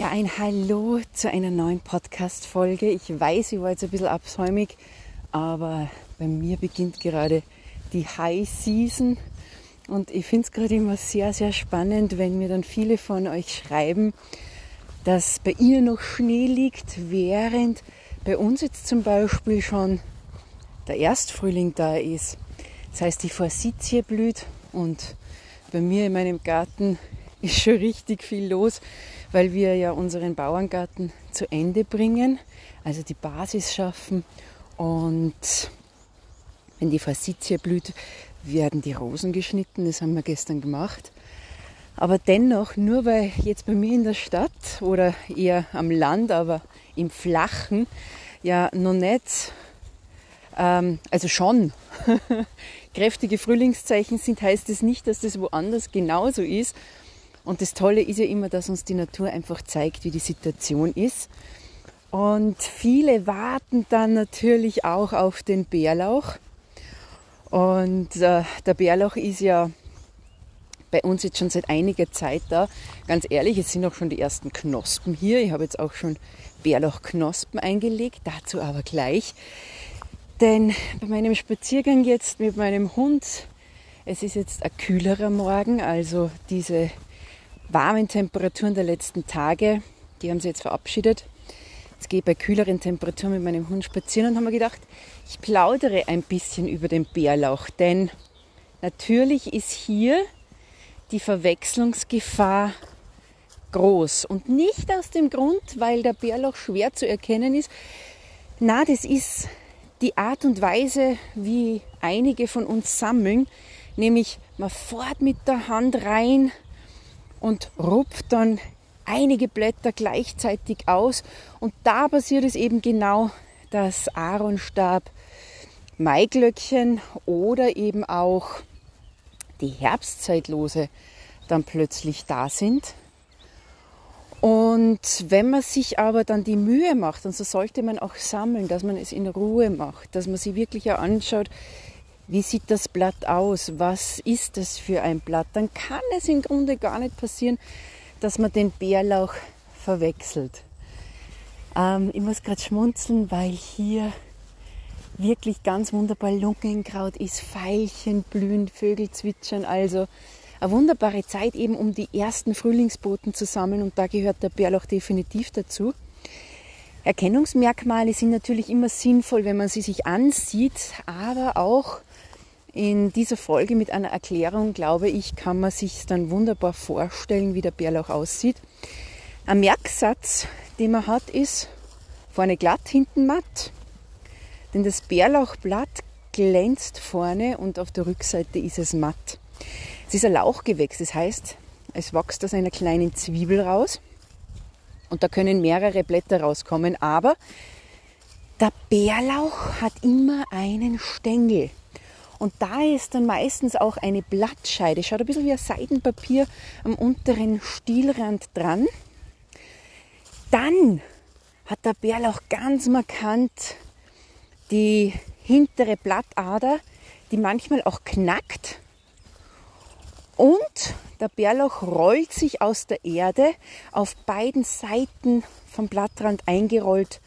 Ja, ein Hallo zu einer neuen Podcast-Folge. Ich weiß, ich war jetzt ein bisschen absäumig, aber bei mir beginnt gerade die High Season und ich finde es gerade immer sehr, sehr spannend, wenn mir dann viele von euch schreiben, dass bei ihr noch Schnee liegt, während bei uns jetzt zum Beispiel schon der Erstfrühling da ist. Das heißt, die Forsythie blüht und bei mir in meinem Garten ist schon richtig viel los weil wir ja unseren Bauerngarten zu Ende bringen, also die Basis schaffen und wenn die Forsythie blüht, werden die Rosen geschnitten, das haben wir gestern gemacht. Aber dennoch, nur weil jetzt bei mir in der Stadt oder eher am Land, aber im Flachen, ja noch nicht, ähm, also schon kräftige Frühlingszeichen sind, heißt es das nicht, dass das woanders genauso ist. Und das Tolle ist ja immer, dass uns die Natur einfach zeigt, wie die Situation ist. Und viele warten dann natürlich auch auf den Bärlauch. Und äh, der Bärlauch ist ja bei uns jetzt schon seit einiger Zeit da. Ganz ehrlich, es sind auch schon die ersten Knospen hier. Ich habe jetzt auch schon Bärlauchknospen eingelegt, dazu aber gleich. Denn bei meinem Spaziergang jetzt mit meinem Hund, es ist jetzt ein kühlerer Morgen, also diese warmen Temperaturen der letzten Tage, die haben sie jetzt verabschiedet. Jetzt gehe ich bei kühleren Temperaturen mit meinem Hund spazieren und haben mir gedacht, ich plaudere ein bisschen über den Bärlauch, denn natürlich ist hier die Verwechslungsgefahr groß und nicht aus dem Grund, weil der Bärlauch schwer zu erkennen ist. Na, das ist die Art und Weise, wie einige von uns sammeln, nämlich man fährt mit der Hand rein, und rupft dann einige Blätter gleichzeitig aus. Und da passiert es eben genau, dass Aaronstab, Maiglöckchen oder eben auch die Herbstzeitlose dann plötzlich da sind. Und wenn man sich aber dann die Mühe macht, und so sollte man auch sammeln, dass man es in Ruhe macht, dass man sich wirklich anschaut, wie sieht das Blatt aus? Was ist das für ein Blatt? Dann kann es im Grunde gar nicht passieren, dass man den Bärlauch verwechselt. Ähm, ich muss gerade schmunzeln, weil hier wirklich ganz wunderbar Lungenkraut ist, Veilchen blühen, Vögel zwitschern. Also eine wunderbare Zeit eben, um die ersten Frühlingsboten zu sammeln und da gehört der Bärlauch definitiv dazu. Erkennungsmerkmale sind natürlich immer sinnvoll, wenn man sie sich ansieht, aber auch in dieser Folge mit einer Erklärung, glaube ich, kann man sich dann wunderbar vorstellen, wie der Bärlauch aussieht. Ein Merksatz, den man hat, ist vorne glatt, hinten matt. Denn das Bärlauchblatt glänzt vorne und auf der Rückseite ist es matt. Es ist ein Lauchgewächs, das heißt, es wächst aus einer kleinen Zwiebel raus und da können mehrere Blätter rauskommen, aber der Bärlauch hat immer einen Stängel. Und da ist dann meistens auch eine Blattscheide, schaut ein bisschen wie ein Seidenpapier am unteren Stielrand dran. Dann hat der Bärlauch ganz markant die hintere Blattader, die manchmal auch knackt. Und der Bärlauch rollt sich aus der Erde auf beiden Seiten vom Blattrand eingerollt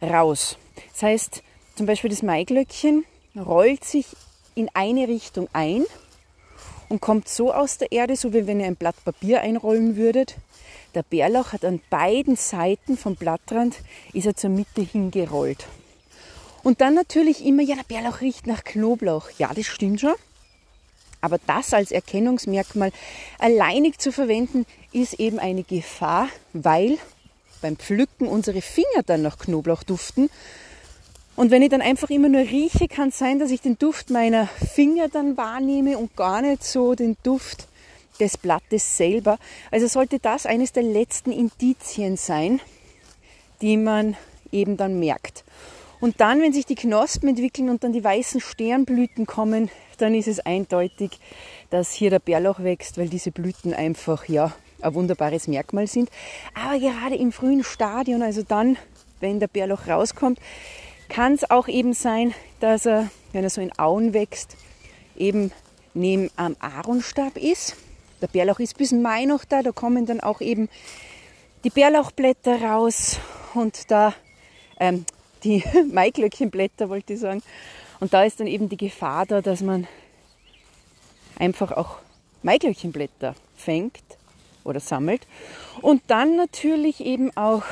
raus. Das heißt, zum Beispiel das Maiglöckchen rollt sich in eine Richtung ein und kommt so aus der Erde, so wie wenn ihr ein Blatt Papier einrollen würdet. Der Bärlauch hat an beiden Seiten vom Blattrand, ist er zur Mitte hingerollt. Und dann natürlich immer, ja, der Bärlauch riecht nach Knoblauch. Ja, das stimmt schon. Aber das als Erkennungsmerkmal alleinig zu verwenden, ist eben eine Gefahr, weil beim Pflücken unsere Finger dann nach Knoblauch duften und wenn ich dann einfach immer nur rieche, kann es sein, dass ich den Duft meiner Finger dann wahrnehme und gar nicht so den Duft des Blattes selber. Also sollte das eines der letzten Indizien sein, die man eben dann merkt. Und dann, wenn sich die Knospen entwickeln und dann die weißen Sternblüten kommen, dann ist es eindeutig, dass hier der Bärlauch wächst, weil diese Blüten einfach ja ein wunderbares Merkmal sind. Aber gerade im frühen Stadion, also dann, wenn der Bärlauch rauskommt, kann es auch eben sein, dass er, wenn er so in Auen wächst, eben neben am Aaronstab ist. Der Bärlauch ist bis Mai noch da, da kommen dann auch eben die Bärlauchblätter raus und da ähm, die Maiglöckchenblätter wollte ich sagen. Und da ist dann eben die Gefahr da, dass man einfach auch Maiglöckchenblätter fängt oder sammelt. Und dann natürlich eben auch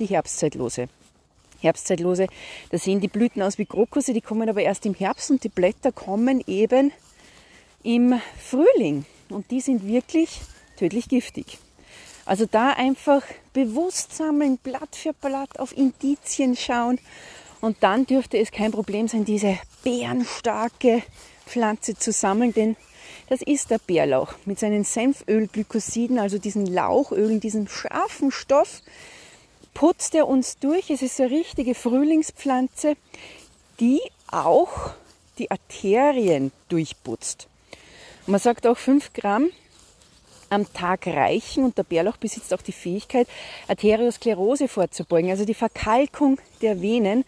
die Herbstzeitlose. Herbstzeitlose, da sehen die Blüten aus wie Krokusse, die kommen aber erst im Herbst und die Blätter kommen eben im Frühling. Und die sind wirklich tödlich giftig. Also da einfach bewusst sammeln, Blatt für Blatt auf Indizien schauen. Und dann dürfte es kein Problem sein, diese bärenstarke Pflanze zu sammeln, denn das ist der Bärlauch mit seinen Senfölglykosiden, also diesen Lauchölen, diesem scharfen Stoff, putzt er uns durch. Es ist eine richtige Frühlingspflanze, die auch die Arterien durchputzt. Man sagt auch 5 Gramm am Tag reichen und der Bärlauch besitzt auch die Fähigkeit, Arteriosklerose vorzubeugen, also die Verkalkung der Venen.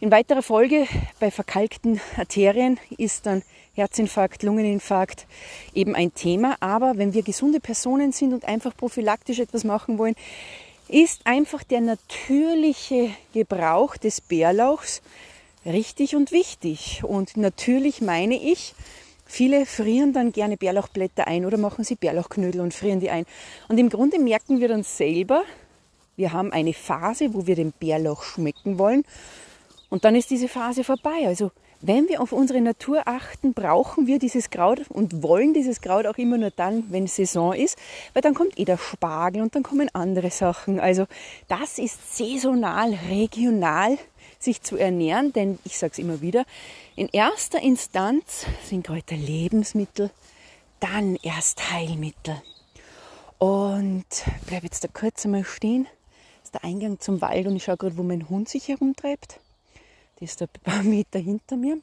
In weiterer Folge bei verkalkten Arterien ist dann Herzinfarkt, Lungeninfarkt eben ein Thema. Aber wenn wir gesunde Personen sind und einfach prophylaktisch etwas machen wollen, ist einfach der natürliche Gebrauch des Bärlauchs richtig und wichtig. Und natürlich meine ich, viele frieren dann gerne Bärlauchblätter ein oder machen sie Bärlauchknödel und frieren die ein. Und im Grunde merken wir dann selber, wir haben eine Phase, wo wir den Bärlauch schmecken wollen. Und dann ist diese Phase vorbei. Also wenn wir auf unsere Natur achten, brauchen wir dieses Kraut und wollen dieses Kraut auch immer nur dann, wenn Saison ist, weil dann kommt eh der Spargel und dann kommen andere Sachen. Also das ist saisonal, regional sich zu ernähren, denn ich sage es immer wieder, in erster Instanz sind Kräuter Lebensmittel, dann erst Heilmittel. Und bleibe jetzt da kurz einmal stehen. Das ist der Eingang zum Wald und ich schaue gerade, wo mein Hund sich herumtreibt. Die ist ein paar Meter hinter mir.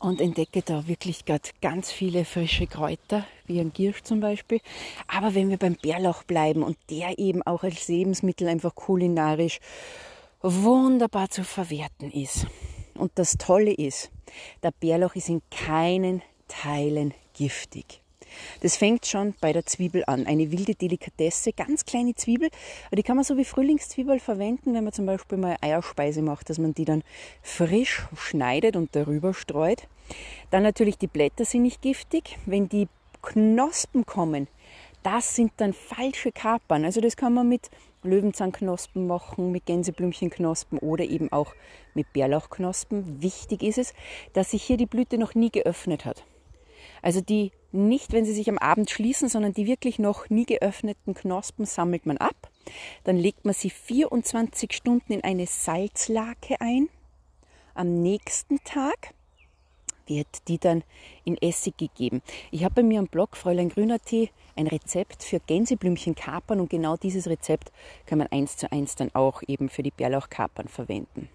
Und entdecke da wirklich gerade ganz viele frische Kräuter, wie ein Giersch zum Beispiel. Aber wenn wir beim Bärlauch bleiben und der eben auch als Lebensmittel einfach kulinarisch wunderbar zu verwerten ist. Und das Tolle ist, der Bärlauch ist in keinen Teilen giftig. Das fängt schon bei der Zwiebel an. Eine wilde Delikatesse, ganz kleine Zwiebel. Die kann man so wie Frühlingszwiebel verwenden, wenn man zum Beispiel mal Eierspeise macht, dass man die dann frisch schneidet und darüber streut. Dann natürlich die Blätter sind nicht giftig. Wenn die Knospen kommen, das sind dann falsche Kapern. Also das kann man mit Löwenzahnknospen machen, mit Gänseblümchenknospen oder eben auch mit Bärlauchknospen. Wichtig ist es, dass sich hier die Blüte noch nie geöffnet hat. Also die nicht, wenn sie sich am Abend schließen, sondern die wirklich noch nie geöffneten Knospen sammelt man ab. Dann legt man sie 24 Stunden in eine Salzlake ein. Am nächsten Tag wird die dann in Essig gegeben. Ich habe bei mir am Blog Fräulein Grüner Tee ein Rezept für Gänseblümchenkapern und genau dieses Rezept kann man eins zu eins dann auch eben für die Bärlauchkapern verwenden.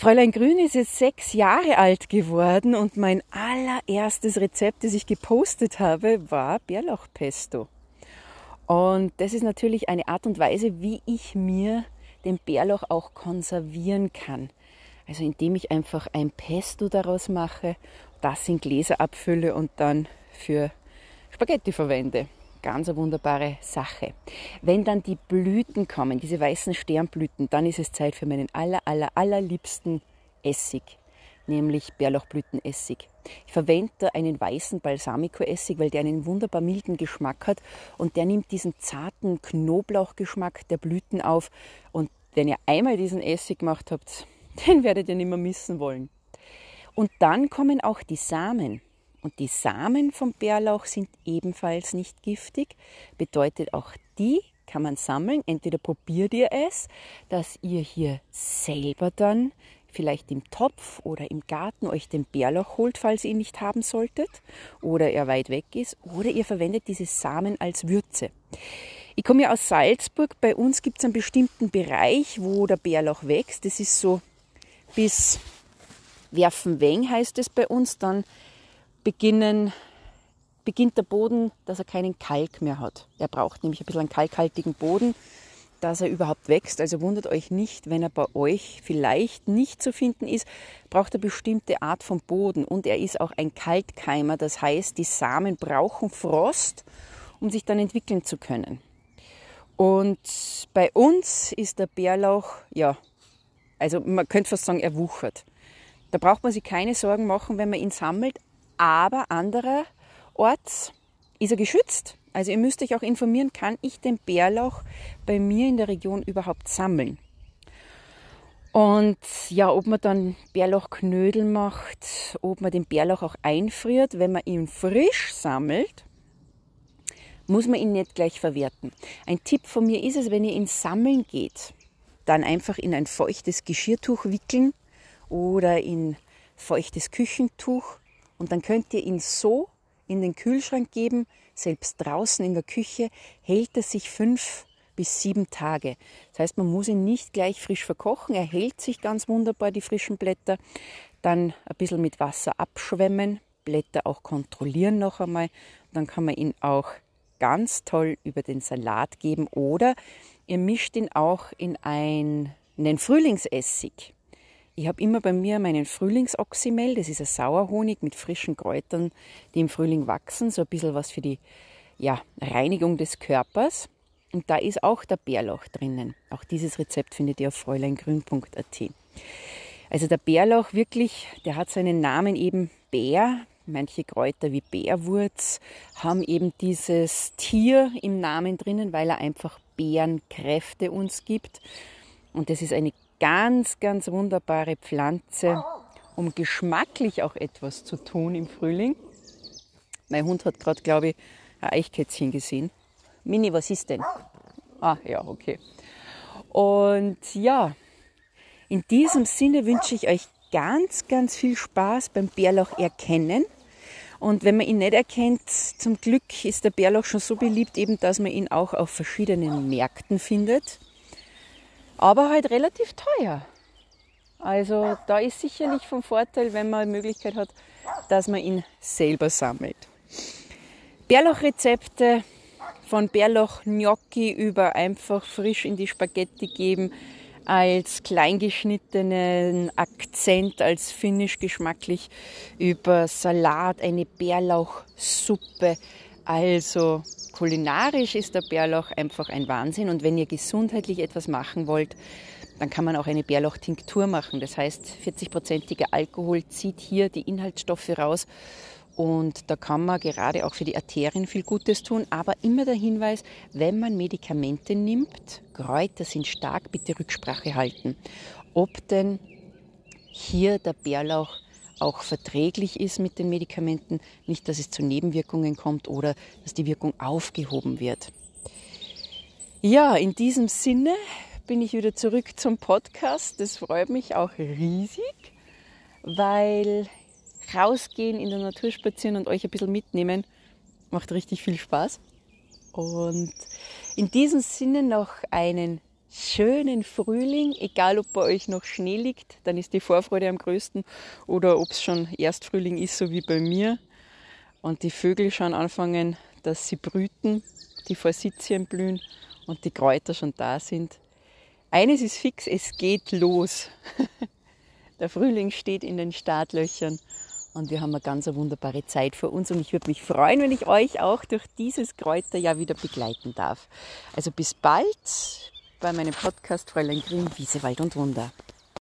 Fräulein Grün ist jetzt sechs Jahre alt geworden und mein allererstes Rezept, das ich gepostet habe, war Bärlauchpesto. Und das ist natürlich eine Art und Weise, wie ich mir den Bärlauch auch konservieren kann. Also indem ich einfach ein Pesto daraus mache, das in Gläser abfülle und dann für Spaghetti verwende ganz eine wunderbare Sache. Wenn dann die Blüten kommen, diese weißen Sternblüten, dann ist es Zeit für meinen aller, aller, allerliebsten Essig, nämlich Bärlauchblütenessig. Ich verwende einen weißen Balsamico-Essig, weil der einen wunderbar milden Geschmack hat und der nimmt diesen zarten Knoblauchgeschmack der Blüten auf. Und wenn ihr einmal diesen Essig gemacht habt, den werdet ihr nicht mehr missen wollen. Und dann kommen auch die Samen. Und die Samen vom Bärlauch sind ebenfalls nicht giftig. Bedeutet, auch die kann man sammeln. Entweder probiert ihr es, dass ihr hier selber dann vielleicht im Topf oder im Garten euch den Bärlauch holt, falls ihr ihn nicht haben solltet oder er weit weg ist, oder ihr verwendet diese Samen als Würze. Ich komme ja aus Salzburg. Bei uns gibt es einen bestimmten Bereich, wo der Bärlauch wächst. Das ist so bis Werfenweng heißt es bei uns. Dann beginnen, beginnt der Boden, dass er keinen Kalk mehr hat. Er braucht nämlich ein bisschen einen kalkhaltigen Boden, dass er überhaupt wächst. Also wundert euch nicht, wenn er bei euch vielleicht nicht zu finden ist, braucht er bestimmte Art von Boden. Und er ist auch ein Kaltkeimer, das heißt, die Samen brauchen Frost, um sich dann entwickeln zu können. Und bei uns ist der Bärlauch, ja, also man könnte fast sagen, er wuchert. Da braucht man sich keine Sorgen machen, wenn man ihn sammelt, aber andererorts ist er geschützt. Also ihr müsst euch auch informieren, kann ich den Bärlauch bei mir in der Region überhaupt sammeln? Und ja, ob man dann Bärlauchknödel macht, ob man den Bärlauch auch einfriert, wenn man ihn frisch sammelt, muss man ihn nicht gleich verwerten. Ein Tipp von mir ist es, wenn ihr ihn sammeln geht, dann einfach in ein feuchtes Geschirrtuch wickeln oder in feuchtes Küchentuch und dann könnt ihr ihn so in den Kühlschrank geben, selbst draußen in der Küche hält er sich fünf bis sieben Tage. Das heißt, man muss ihn nicht gleich frisch verkochen. Er hält sich ganz wunderbar, die frischen Blätter. Dann ein bisschen mit Wasser abschwemmen, Blätter auch kontrollieren noch einmal. Dann kann man ihn auch ganz toll über den Salat geben oder ihr mischt ihn auch in einen Frühlingsessig. Ich habe immer bei mir meinen Frühlingsoxymel, das ist ein Sauerhonig mit frischen Kräutern, die im Frühling wachsen, so ein bisschen was für die ja, Reinigung des Körpers. Und da ist auch der Bärlauch drinnen. Auch dieses Rezept findet ihr auf fräuleingrün.at. Also der Bärlauch wirklich, der hat seinen Namen eben Bär. Manche Kräuter wie Bärwurz haben eben dieses Tier im Namen drinnen, weil er einfach Bärenkräfte uns gibt. Und das ist eine ganz, ganz wunderbare Pflanze, um geschmacklich auch etwas zu tun im Frühling. Mein Hund hat gerade, glaube ich, ein Eichkätzchen gesehen. Mini, was ist denn? Ah, ja, okay. Und ja, in diesem Sinne wünsche ich euch ganz, ganz viel Spaß beim Bärlauch erkennen. Und wenn man ihn nicht erkennt, zum Glück ist der Bärlauch schon so beliebt, eben, dass man ihn auch auf verschiedenen Märkten findet. Aber halt relativ teuer. Also da ist sicherlich vom Vorteil, wenn man die Möglichkeit hat, dass man ihn selber sammelt. Bärlauchrezepte von Bärlauch-Gnocchi über einfach frisch in die Spaghetti geben, als kleingeschnittenen Akzent, als finnisch geschmacklich, über Salat, eine Bärlauchsuppe. Also kulinarisch ist der Bärlauch einfach ein Wahnsinn. Und wenn ihr gesundheitlich etwas machen wollt, dann kann man auch eine Bärlauchtinktur machen. Das heißt, 40-prozentiger Alkohol zieht hier die Inhaltsstoffe raus und da kann man gerade auch für die Arterien viel Gutes tun. Aber immer der Hinweis, wenn man Medikamente nimmt, Kräuter sind stark, bitte Rücksprache halten, ob denn hier der Bärlauch auch verträglich ist mit den Medikamenten, nicht, dass es zu Nebenwirkungen kommt oder dass die Wirkung aufgehoben wird. Ja, in diesem Sinne bin ich wieder zurück zum Podcast. Das freut mich auch riesig, weil rausgehen, in der Natur spazieren und euch ein bisschen mitnehmen. Macht richtig viel Spaß. Und in diesem Sinne noch einen schönen Frühling, egal ob bei euch noch Schnee liegt, dann ist die Vorfreude am größten oder ob es schon Erstfrühling ist, so wie bei mir. Und die Vögel schon anfangen, dass sie brüten, die Forsythien blühen und die Kräuter schon da sind. Eines ist fix, es geht los. Der Frühling steht in den Startlöchern und wir haben eine ganz wunderbare Zeit vor uns und ich würde mich freuen, wenn ich euch auch durch dieses Kräuterjahr wieder begleiten darf. Also bis bald bei meinem Podcast Fräulein Grün, Wiese, Wald und Wunder.